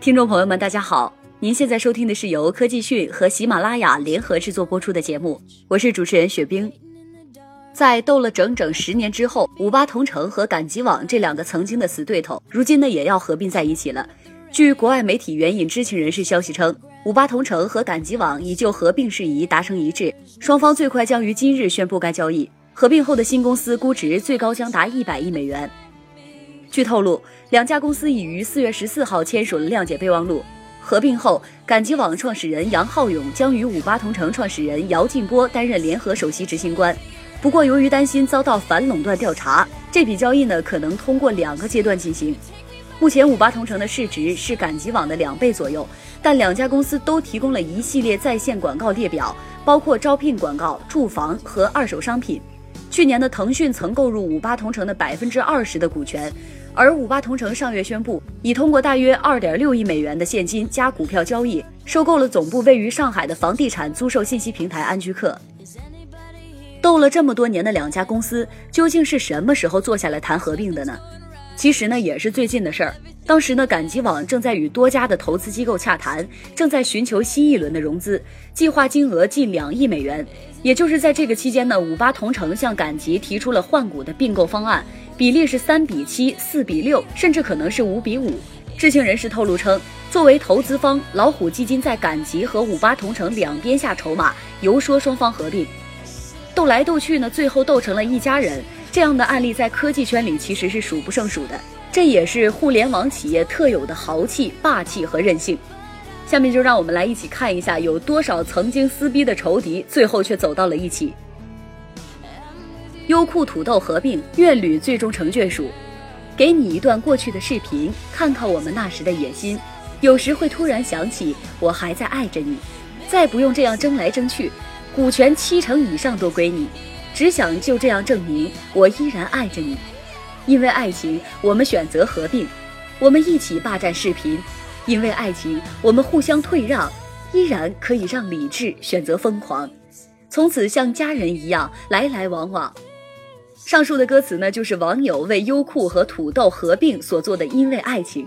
听众朋友们，大家好，您现在收听的是由科技讯和喜马拉雅联合制作播出的节目，我是主持人雪冰。在斗了整整十年之后，五八同城和赶集网这两个曾经的死对头，如今呢也要合并在一起了。据国外媒体援引知情人士消息称，五八同城和赶集网已就合并事宜达成一致，双方最快将于今日宣布该交易。合并后的新公司估值最高将达一百亿美元。据透露，两家公司已于四月十四号签署了谅解备忘录。合并后，赶集网创始人杨浩勇将与五八同城创始人姚劲波担任联合首席执行官。不过，由于担心遭到反垄断调查，这笔交易呢可能通过两个阶段进行。目前，五八同城的市值是赶集网的两倍左右，但两家公司都提供了一系列在线广告列表，包括招聘广告、住房和二手商品。去年的腾讯曾购入五八同城的百分之二十的股权。而五八同城上月宣布，已通过大约二点六亿美元的现金加股票交易，收购了总部位于上海的房地产租售信息平台安居客。斗了这么多年的两家公司，究竟是什么时候坐下来谈合并的呢？其实呢，也是最近的事儿。当时呢，赶集网正在与多家的投资机构洽谈，正在寻求新一轮的融资，计划金额近两亿美元。也就是在这个期间呢，五八同城向赶集提出了换股的并购方案。比例是三比七、四比六，甚至可能是五比五。知情人士透露称，作为投资方，老虎基金在赶集和五八同城两边下筹码，游说双方合并。斗来斗去呢，最后斗成了一家人。这样的案例在科技圈里其实是数不胜数的，这也是互联网企业特有的豪气、霸气和韧性。下面就让我们来一起看一下，有多少曾经撕逼的仇敌，最后却走到了一起。优酷土豆合并，愿侣最终成眷属。给你一段过去的视频，看看我们那时的野心。有时会突然想起，我还在爱着你。再不用这样争来争去，股权七成以上都归你。只想就这样证明，我依然爱着你。因为爱情，我们选择合并，我们一起霸占视频。因为爱情，我们互相退让，依然可以让理智选择疯狂。从此像家人一样来来往往。上述的歌词呢，就是网友为优酷和土豆合并所做的《因为爱情》，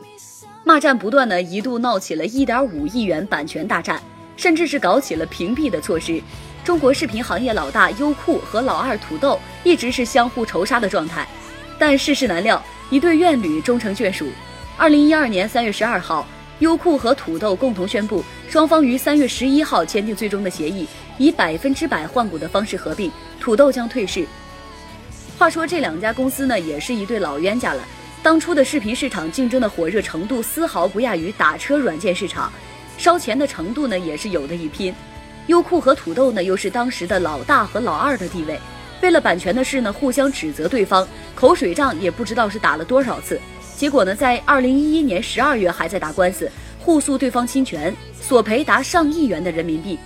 骂战不断呢，一度闹起了一点五亿元版权大战，甚至是搞起了屏蔽的措施。中国视频行业老大优酷和老二土豆一直是相互仇杀的状态，但世事难料，一对怨侣终成眷属。二零一二年三月十二号，优酷和土豆共同宣布，双方于三月十一号签订最终的协议，以百分之百换股的方式合并，土豆将退市。话说这两家公司呢，也是一对老冤家了。当初的视频市场竞争的火热程度，丝毫不亚于打车软件市场，烧钱的程度呢，也是有的一拼。优酷和土豆呢，又是当时的老大和老二的地位，为了版权的事呢，互相指责对方，口水仗也不知道是打了多少次。结果呢，在二零一一年十二月还在打官司，互诉对方侵权，索赔达上亿元的人民币。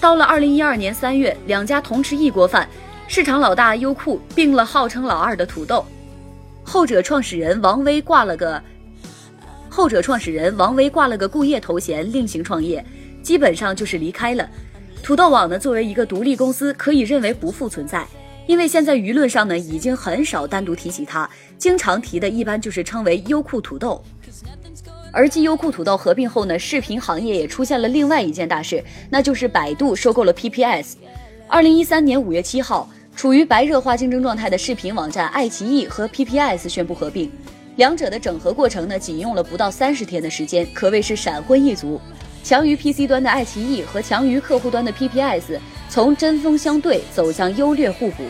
到了二零一二年三月，两家同吃一锅饭。市场老大优酷并了号称老二的土豆，后者创始人王威挂了个后者创始人王威挂了个顾业头衔，另行创业，基本上就是离开了。土豆网呢，作为一个独立公司，可以认为不复存在，因为现在舆论上呢，已经很少单独提起它，经常提的一般就是称为优酷土豆。而继优酷土豆合并后呢，视频行业也出现了另外一件大事，那就是百度收购了 PPS。二零一三年五月七号。处于白热化竞争状态的视频网站爱奇艺和 PPS 宣布合并，两者的整合过程呢，仅用了不到三十天的时间，可谓是闪婚一族。强于 PC 端的爱奇艺和强于客户端的 PPS 从针锋相对走向优劣互补。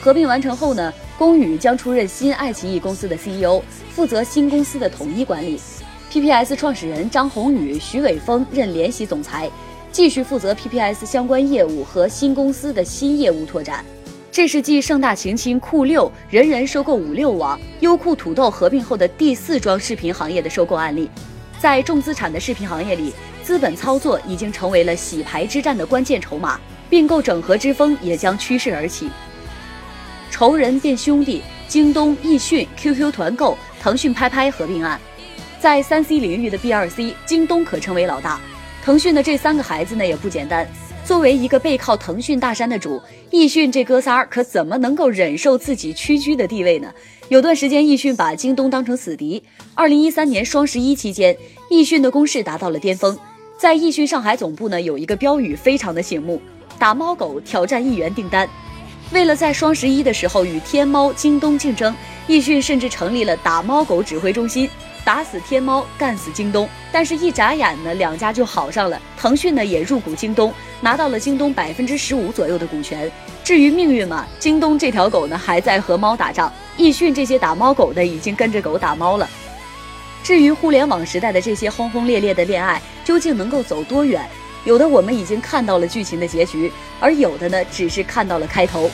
合并完成后呢，龚宇将出任新爱奇艺公司的 CEO，负责新公司的统一管理。PPS 创始人张宏宇、徐伟峰任联席总裁。继续负责 PPS 相关业务和新公司的新业务拓展。这是继盛大晴晴、酷六、人人收购五六网、优酷土豆合并后的第四桩视频行业的收购案例。在重资产的视频行业里，资本操作已经成为了洗牌之战的关键筹码，并购整合之风也将趋势而起。仇人变兄弟，京东、易迅、QQ 团购、腾讯拍拍合并案，在三 C 领域的 B 二 C，京东可称为老大。腾讯的这三个孩子呢也不简单，作为一个背靠腾讯大山的主，易迅这哥仨可怎么能够忍受自己屈居的地位呢？有段时间，易迅把京东当成死敌。二零一三年双十一期间，易迅的攻势达到了巅峰。在易迅上海总部呢，有一个标语非常的醒目：打猫狗挑战一元订单。为了在双十一的时候与天猫、京东竞争，易迅甚至成立了打猫狗指挥中心，打死天猫，干死京东。但是，一眨眼呢，两家就好上了。腾讯呢也入股京东，拿到了京东百分之十五左右的股权。至于命运嘛，京东这条狗呢还在和猫打仗，易迅这些打猫狗的已经跟着狗打猫了。至于互联网时代的这些轰轰烈烈的恋爱，究竟能够走多远？有的我们已经看到了剧情的结局，而有的呢，只是看到了开头。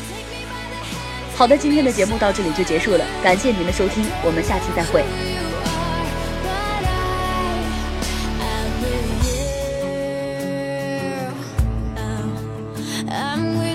好的，今天的节目到这里就结束了，感谢您的收听，我们下期再会。I'm